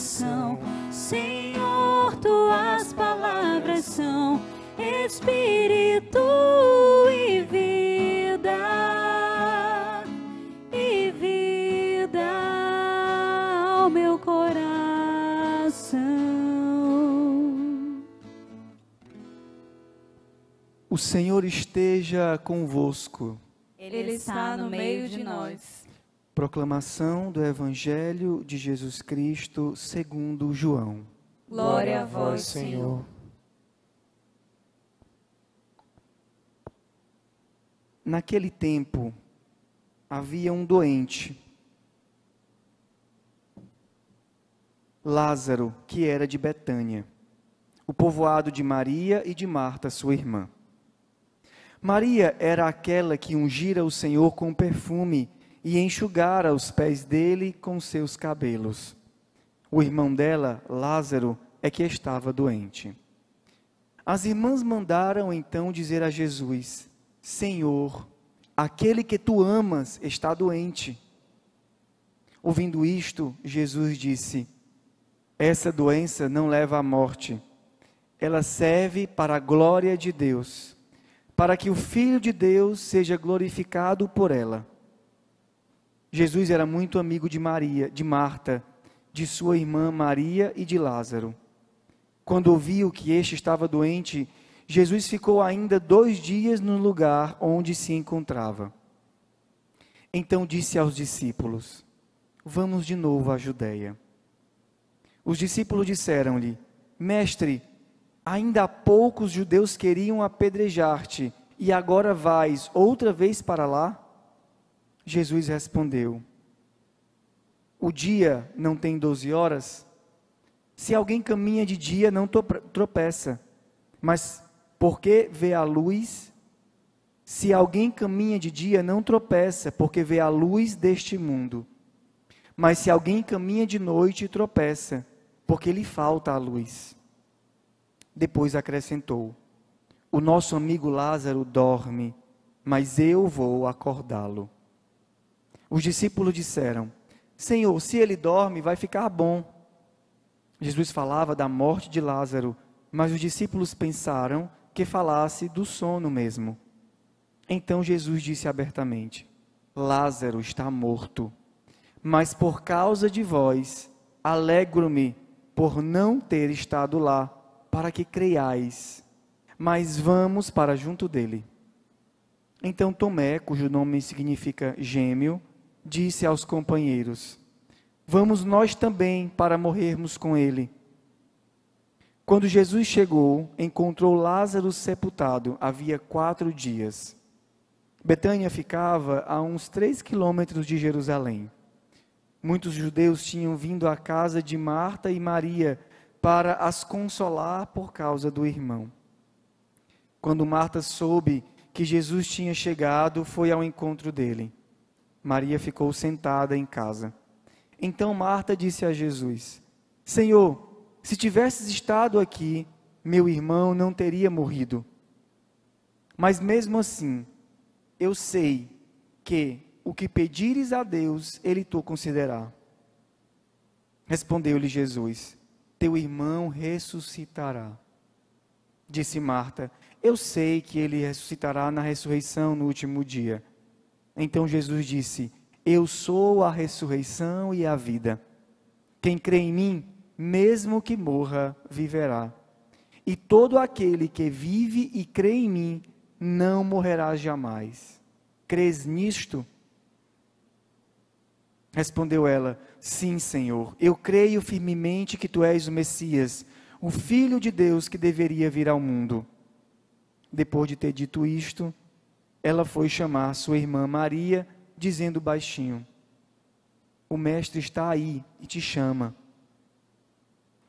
coração. Senhor, tuas palavras são espírito e vida. E vida ao meu coração. O Senhor esteja convosco. Ele está no meio de nós. Proclamação do Evangelho de Jesus Cristo segundo João. Glória a vós, Senhor. Naquele tempo havia um doente, Lázaro, que era de Betânia, o povoado de Maria e de Marta, sua irmã. Maria era aquela que ungira o Senhor com perfume e enxugara os pés dele com seus cabelos. O irmão dela, Lázaro, é que estava doente. As irmãs mandaram então dizer a Jesus: Senhor, aquele que tu amas está doente. Ouvindo isto, Jesus disse: Essa doença não leva à morte, ela serve para a glória de Deus, para que o Filho de Deus seja glorificado por ela. Jesus era muito amigo de Maria, de Marta, de sua irmã Maria e de Lázaro. Quando ouviu que este estava doente, Jesus ficou ainda dois dias no lugar onde se encontrava. Então disse aos discípulos: Vamos de novo à Judéia. Os discípulos disseram-lhe: Mestre, ainda há poucos judeus queriam apedrejar-te, e agora vais outra vez para lá? Jesus respondeu: O dia não tem doze horas? Se alguém caminha de dia, não tropeça, mas porque vê a luz, se alguém caminha de dia, não tropeça, porque vê a luz deste mundo. Mas se alguém caminha de noite, tropeça, porque lhe falta a luz. Depois acrescentou: O nosso amigo Lázaro dorme, mas eu vou acordá-lo. Os discípulos disseram: Senhor, se ele dorme, vai ficar bom. Jesus falava da morte de Lázaro, mas os discípulos pensaram que falasse do sono mesmo. Então Jesus disse abertamente: Lázaro está morto, mas por causa de vós, alegro-me por não ter estado lá, para que creiais. Mas vamos para junto dele. Então Tomé, cujo nome significa gêmeo, disse aos companheiros: Vamos nós também para morrermos com ele. Quando Jesus chegou, encontrou Lázaro sepultado, havia quatro dias. Betânia ficava a uns três quilômetros de Jerusalém. Muitos judeus tinham vindo à casa de Marta e Maria para as consolar por causa do irmão. Quando Marta soube que Jesus tinha chegado, foi ao encontro dele. Maria ficou sentada em casa. Então Marta disse a Jesus: Senhor, se tivesses estado aqui, meu irmão não teria morrido. Mas mesmo assim, eu sei que o que pedires a Deus, Ele tu considerará. Respondeu-lhe Jesus: Teu irmão ressuscitará. Disse Marta: Eu sei que ele ressuscitará na ressurreição no último dia. Então Jesus disse: Eu sou a ressurreição e a vida. Quem crê em mim, mesmo que morra, viverá. E todo aquele que vive e crê em mim, não morrerá jamais. Crês nisto? Respondeu ela: Sim, Senhor. Eu creio firmemente que tu és o Messias, o Filho de Deus que deveria vir ao mundo. Depois de ter dito isto, ela foi chamar sua irmã Maria, dizendo baixinho: O mestre está aí e te chama.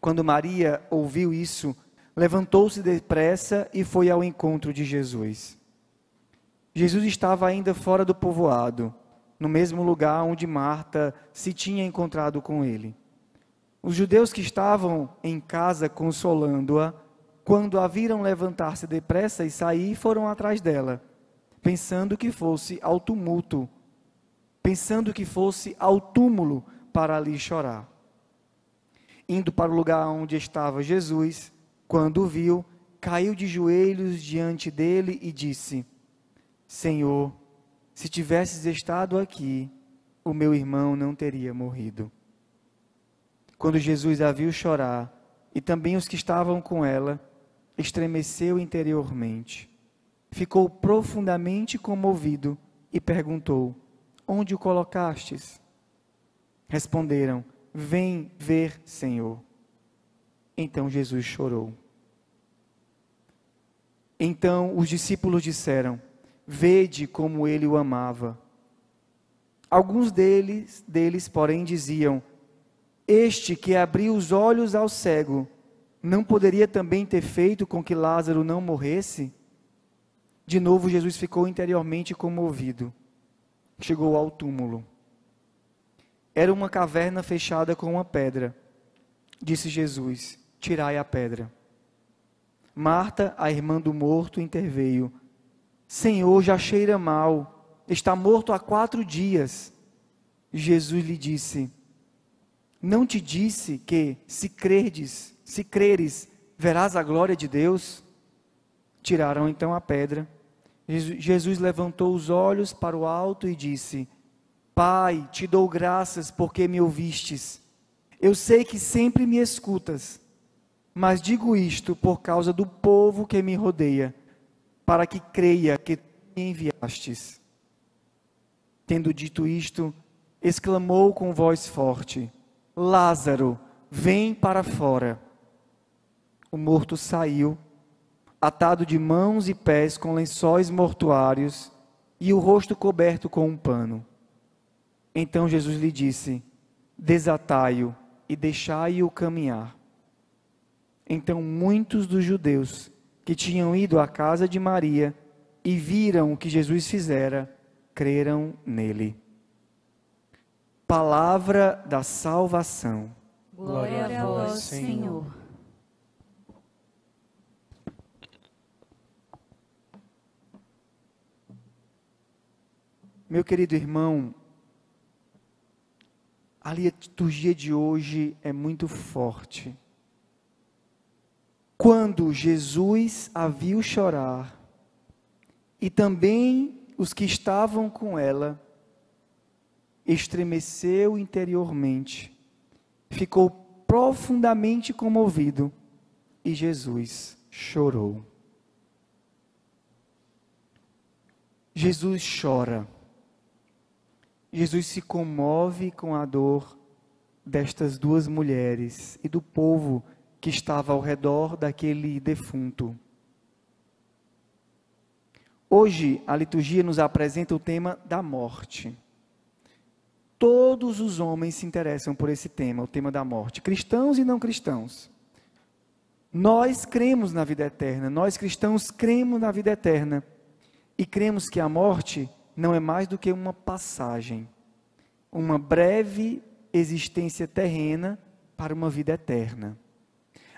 Quando Maria ouviu isso, levantou-se depressa e foi ao encontro de Jesus. Jesus estava ainda fora do povoado, no mesmo lugar onde Marta se tinha encontrado com ele. Os judeus que estavam em casa consolando-a, quando a viram levantar-se depressa e sair, foram atrás dela pensando que fosse ao tumulto, pensando que fosse ao túmulo para ali chorar. Indo para o lugar onde estava Jesus, quando o viu, caiu de joelhos diante dele e disse: Senhor, se tivesses estado aqui, o meu irmão não teria morrido. Quando Jesus a viu chorar, e também os que estavam com ela, estremeceu interiormente. Ficou profundamente comovido e perguntou: Onde o colocastes? Responderam: Vem ver, Senhor. Então Jesus chorou. Então os discípulos disseram: Vede como ele o amava. Alguns deles, deles, porém, diziam: Este que abriu os olhos ao cego, não poderia também ter feito com que Lázaro não morresse? De novo, Jesus ficou interiormente comovido. Chegou ao túmulo. Era uma caverna fechada com uma pedra. Disse Jesus: Tirai a pedra. Marta, a irmã do morto, interveio. Senhor, já cheira mal. Está morto há quatro dias. Jesus lhe disse: Não te disse que, se se creres, verás a glória de Deus? Tiraram então a pedra. Jesus levantou os olhos para o alto e disse: Pai, te dou graças porque me ouvistes. Eu sei que sempre me escutas, mas digo isto por causa do povo que me rodeia, para que creia que me enviastes. Tendo dito isto, exclamou com voz forte: Lázaro, vem para fora. O morto saiu, atado de mãos e pés com lençóis mortuários e o rosto coberto com um pano. Então Jesus lhe disse: Desatai-o e deixai-o caminhar. Então muitos dos judeus que tinham ido à casa de Maria e viram o que Jesus fizera, creram nele. Palavra da salvação. Glória a vós, Senhor. Meu querido irmão, a liturgia de hoje é muito forte. Quando Jesus a viu chorar, e também os que estavam com ela, estremeceu interiormente, ficou profundamente comovido, e Jesus chorou. Jesus chora. Jesus se comove com a dor destas duas mulheres e do povo que estava ao redor daquele defunto. Hoje, a liturgia nos apresenta o tema da morte. Todos os homens se interessam por esse tema, o tema da morte, cristãos e não cristãos. Nós cremos na vida eterna, nós cristãos cremos na vida eterna e cremos que a morte não é mais do que uma passagem, uma breve existência terrena para uma vida eterna.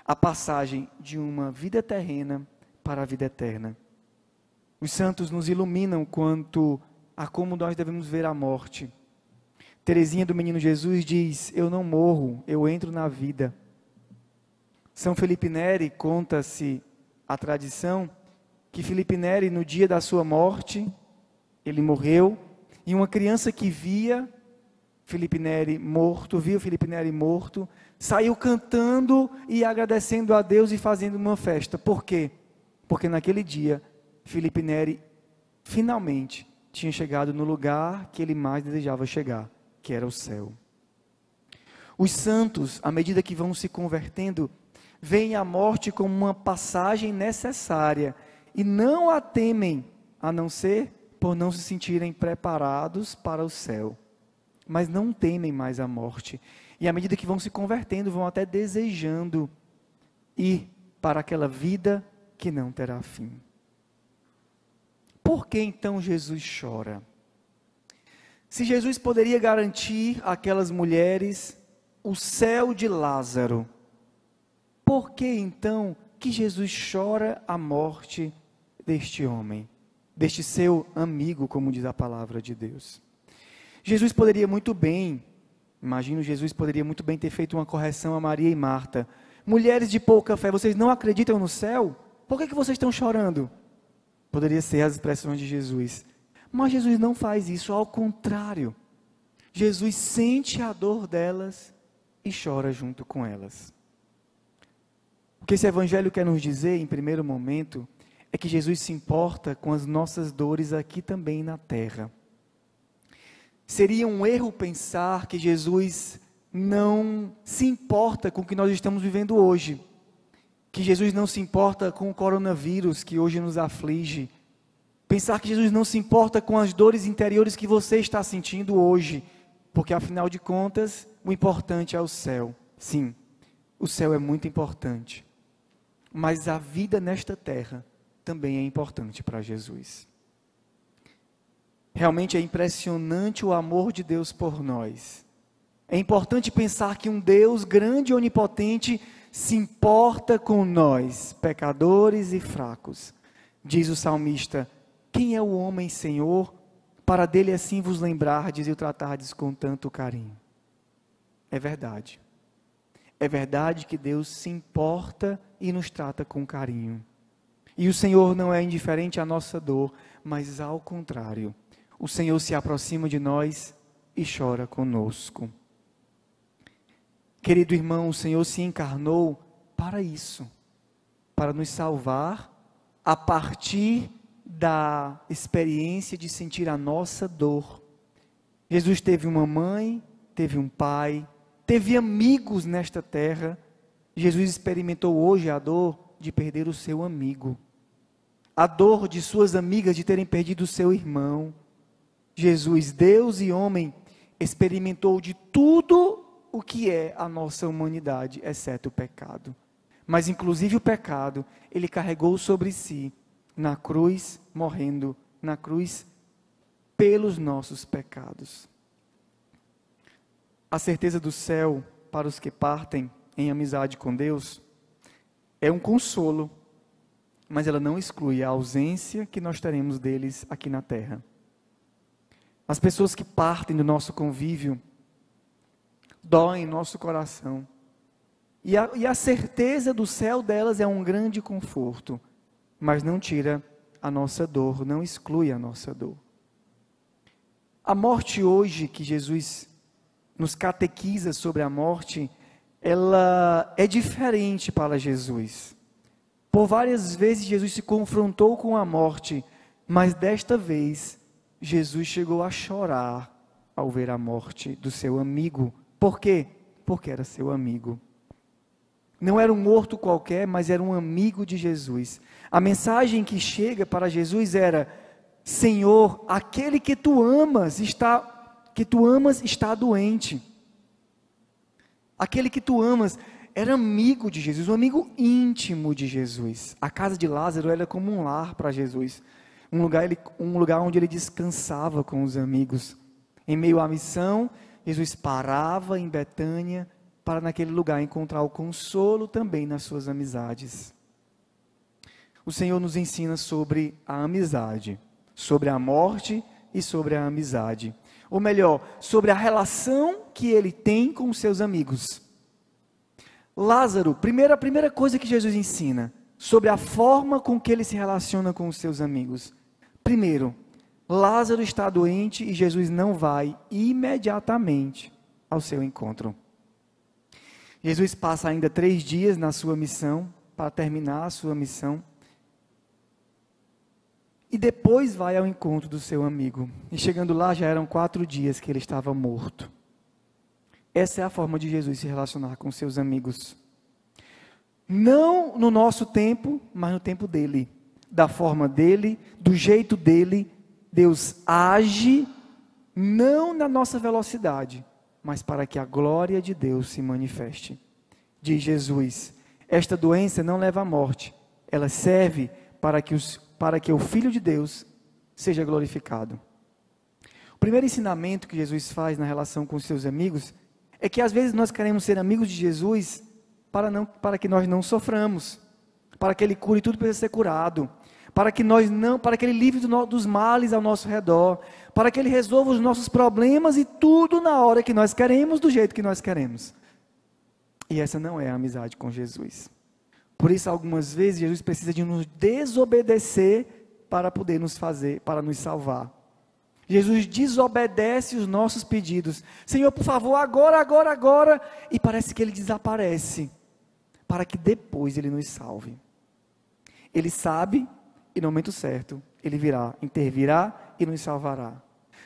A passagem de uma vida terrena para a vida eterna. Os santos nos iluminam quanto a como nós devemos ver a morte. Teresinha do Menino Jesus diz: Eu não morro, eu entro na vida. São Felipe Neri conta-se a tradição que Felipe Neri, no dia da sua morte, ele morreu, e uma criança que via Felipe Neri morto, viu Felipe Neri morto, saiu cantando e agradecendo a Deus e fazendo uma festa. Por quê? Porque naquele dia, Felipe Neri finalmente tinha chegado no lugar que ele mais desejava chegar, que era o céu. Os santos, à medida que vão se convertendo, veem a morte como uma passagem necessária e não a temem, a não ser por não se sentirem preparados para o céu. Mas não temem mais a morte. E à medida que vão se convertendo, vão até desejando ir para aquela vida que não terá fim. Por que então Jesus chora? Se Jesus poderia garantir àquelas mulheres o céu de Lázaro, por que então que Jesus chora a morte deste homem? Deste seu amigo, como diz a palavra de Deus. Jesus poderia muito bem Imagino Jesus poderia muito bem ter feito uma correção a Maria e Marta. Mulheres de pouca fé, vocês não acreditam no céu? Por que, que vocês estão chorando? Poderia ser as expressões de Jesus. Mas Jesus não faz isso, ao contrário. Jesus sente a dor delas e chora junto com elas. O que esse evangelho quer nos dizer, em primeiro momento, é que Jesus se importa com as nossas dores aqui também na terra. Seria um erro pensar que Jesus não se importa com o que nós estamos vivendo hoje. Que Jesus não se importa com o coronavírus que hoje nos aflige. Pensar que Jesus não se importa com as dores interiores que você está sentindo hoje. Porque afinal de contas, o importante é o céu. Sim, o céu é muito importante. Mas a vida nesta terra também é importante para Jesus. Realmente é impressionante o amor de Deus por nós. É importante pensar que um Deus grande e onipotente se importa com nós, pecadores e fracos. Diz o salmista: Quem é o homem, Senhor, para dele assim vos lembrardes e o tratardes com tanto carinho? É verdade. É verdade que Deus se importa e nos trata com carinho. E o Senhor não é indiferente à nossa dor, mas ao contrário o Senhor se aproxima de nós e chora conosco. Querido irmão, o Senhor se encarnou para isso, para nos salvar a partir da experiência de sentir a nossa dor. Jesus teve uma mãe, teve um pai, teve amigos nesta terra. Jesus experimentou hoje a dor de perder o seu amigo, a dor de suas amigas de terem perdido seu irmão Jesus, Deus e homem, experimentou de tudo o que é a nossa humanidade, exceto o pecado. Mas, inclusive, o pecado, ele carregou sobre si, na cruz, morrendo na cruz, pelos nossos pecados. A certeza do céu para os que partem em amizade com Deus é um consolo, mas ela não exclui a ausência que nós teremos deles aqui na terra. As pessoas que partem do nosso convívio doem nosso coração. E a, e a certeza do céu delas é um grande conforto, mas não tira a nossa dor, não exclui a nossa dor. A morte hoje que Jesus nos catequiza sobre a morte, ela é diferente para Jesus. Por várias vezes Jesus se confrontou com a morte, mas desta vez Jesus chegou a chorar ao ver a morte do seu amigo. Por quê? Porque era seu amigo. Não era um morto qualquer, mas era um amigo de Jesus. A mensagem que chega para Jesus era: Senhor, aquele que tu amas está que tu amas está doente. Aquele que tu amas era amigo de Jesus, um amigo íntimo de Jesus. A casa de Lázaro era como um lar para Jesus um lugar, ele, um lugar onde ele descansava com os amigos. Em meio à missão, Jesus parava em Betânia para naquele lugar encontrar o consolo também nas suas amizades. O Senhor nos ensina sobre a amizade, sobre a morte e sobre a amizade. Ou melhor, sobre a relação que ele tem com seus amigos. Lázaro, primeira, a primeira coisa que Jesus ensina sobre a forma com que ele se relaciona com os seus amigos. Primeiro, Lázaro está doente e Jesus não vai imediatamente ao seu encontro. Jesus passa ainda três dias na sua missão, para terminar a sua missão. E depois vai ao encontro do seu amigo. E chegando lá, já eram quatro dias que ele estava morto. Essa é a forma de Jesus se relacionar com seus amigos. Não no nosso tempo, mas no tempo dele da forma dele, do jeito dele. Deus age não na nossa velocidade, mas para que a glória de Deus se manifeste. Diz Jesus: esta doença não leva à morte, ela serve para que, os, para que o Filho de Deus seja glorificado. O primeiro ensinamento que Jesus faz na relação com seus amigos é que às vezes nós queremos ser amigos de Jesus para, não, para que nós não soframos para que ele cure tudo precisa ser curado. para que nós não, para que ele livre do, dos males ao nosso redor, para que ele resolva os nossos problemas e tudo na hora que nós queremos, do jeito que nós queremos. E essa não é a amizade com Jesus. Por isso, algumas vezes, Jesus precisa de nos desobedecer para poder nos fazer, para nos salvar. Jesus desobedece os nossos pedidos. Senhor, por favor, agora, agora, agora. E parece que ele desaparece. Para que depois ele nos salve. Ele sabe e no momento certo ele virá, intervirá e nos salvará.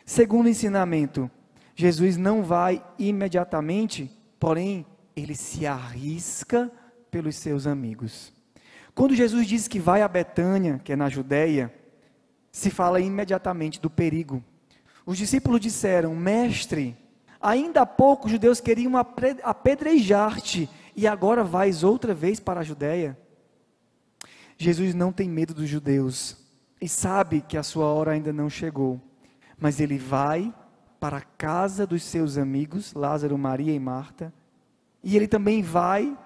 Segundo ensinamento, Jesus não vai imediatamente, porém, ele se arrisca pelos seus amigos. Quando Jesus diz que vai a Betânia, que é na Judéia, se fala imediatamente do perigo. Os discípulos disseram: Mestre, ainda há pouco os judeus queriam apedrejar-te, e agora vais outra vez para a Judéia? Jesus não tem medo dos judeus e sabe que a sua hora ainda não chegou, mas ele vai para a casa dos seus amigos, Lázaro, Maria e Marta, e ele também vai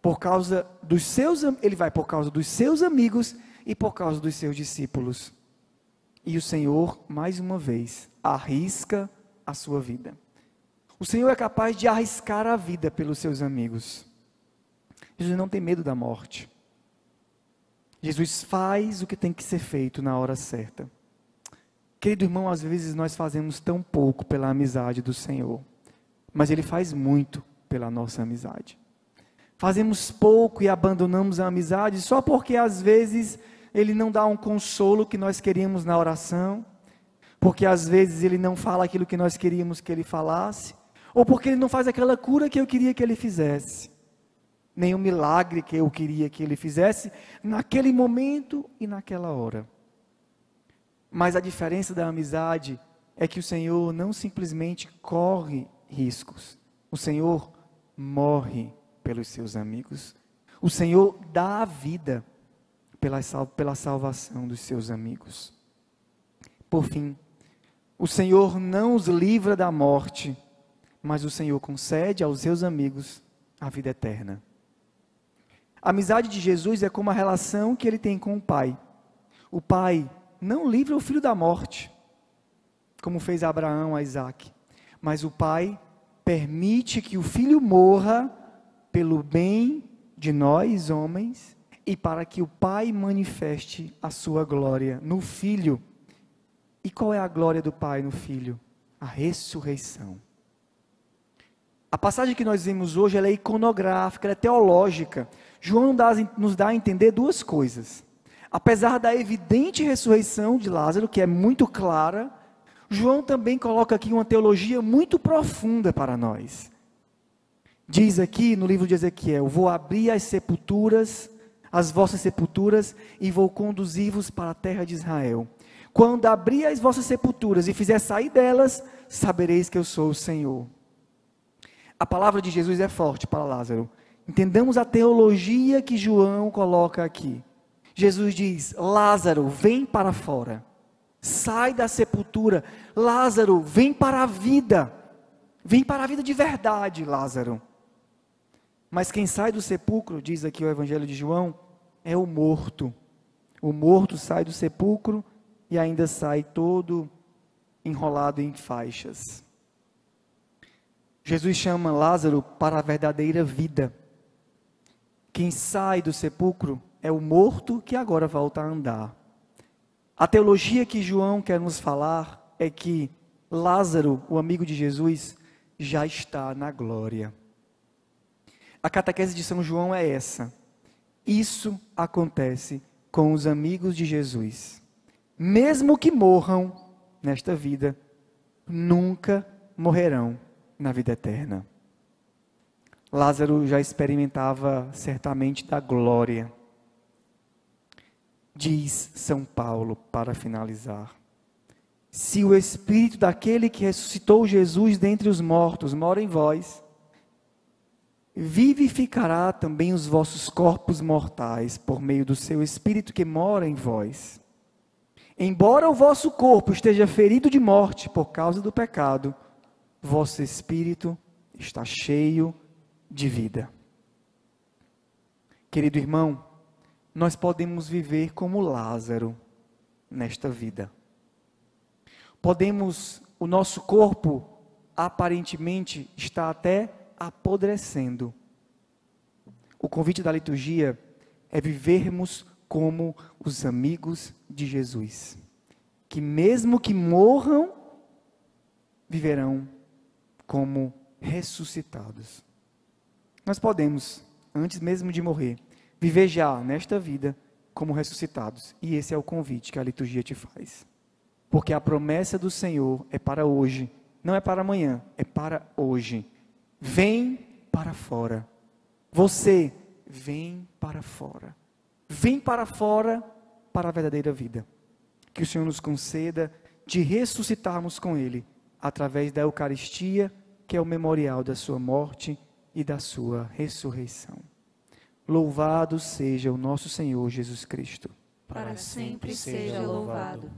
por causa dos seus, ele vai por causa dos seus amigos e por causa dos seus discípulos. E o Senhor, mais uma vez, arrisca a sua vida. O Senhor é capaz de arriscar a vida pelos seus amigos. Jesus não tem medo da morte. Jesus faz o que tem que ser feito na hora certa. Querido irmão, às vezes nós fazemos tão pouco pela amizade do Senhor, mas Ele faz muito pela nossa amizade. Fazemos pouco e abandonamos a amizade só porque às vezes Ele não dá um consolo que nós queríamos na oração, porque às vezes Ele não fala aquilo que nós queríamos que Ele falasse, ou porque Ele não faz aquela cura que eu queria que Ele fizesse, nem o milagre que eu queria que Ele fizesse naquele momento e naquela hora. Mas a diferença da amizade é que o Senhor não simplesmente corre riscos, o Senhor morre pelos seus amigos. O Senhor dá a vida pela, pela salvação dos seus amigos. Por fim, o Senhor não os livra da morte, mas o Senhor concede aos seus amigos a vida eterna. A amizade de Jesus é como a relação que ele tem com o Pai. O Pai não livra o filho da morte, como fez Abraão a Isaac, mas o Pai permite que o filho morra pelo bem de nós, homens, e para que o Pai manifeste a sua glória no Filho. E qual é a glória do Pai no Filho? A ressurreição. A passagem que nós vimos hoje é iconográfica, é teológica. João nos dá a entender duas coisas. Apesar da evidente ressurreição de Lázaro, que é muito clara, João também coloca aqui uma teologia muito profunda para nós. Diz aqui no livro de Ezequiel: Vou abrir as sepulturas, as vossas sepulturas, e vou conduzir-vos para a terra de Israel. Quando abrir as vossas sepulturas e fizer sair delas, sabereis que eu sou o Senhor. A palavra de Jesus é forte para Lázaro. Entendamos a teologia que João coloca aqui. Jesus diz: Lázaro, vem para fora. Sai da sepultura. Lázaro, vem para a vida. Vem para a vida de verdade, Lázaro. Mas quem sai do sepulcro, diz aqui o Evangelho de João, é o morto. O morto sai do sepulcro e ainda sai todo enrolado em faixas. Jesus chama Lázaro para a verdadeira vida. Quem sai do sepulcro é o morto que agora volta a andar. A teologia que João quer nos falar é que Lázaro, o amigo de Jesus, já está na glória. A catequese de São João é essa. Isso acontece com os amigos de Jesus. Mesmo que morram nesta vida, nunca morrerão na vida eterna. Lázaro já experimentava certamente da glória. Diz São Paulo, para finalizar: Se o espírito daquele que ressuscitou Jesus dentre os mortos mora em vós, vivificará também os vossos corpos mortais por meio do seu espírito que mora em vós. Embora o vosso corpo esteja ferido de morte por causa do pecado, vosso espírito está cheio de vida. Querido irmão, nós podemos viver como Lázaro nesta vida. Podemos, o nosso corpo aparentemente está até apodrecendo. O convite da liturgia é vivermos como os amigos de Jesus, que mesmo que morram, viverão como ressuscitados. Nós podemos, antes mesmo de morrer, viver já nesta vida como ressuscitados. E esse é o convite que a liturgia te faz. Porque a promessa do Senhor é para hoje, não é para amanhã, é para hoje. Vem para fora. Você vem para fora. Vem para fora para a verdadeira vida. Que o Senhor nos conceda de ressuscitarmos com Ele através da Eucaristia, que é o memorial da Sua morte e da Sua ressurreição. Louvado seja o nosso Senhor Jesus Cristo. Para sempre seja louvado.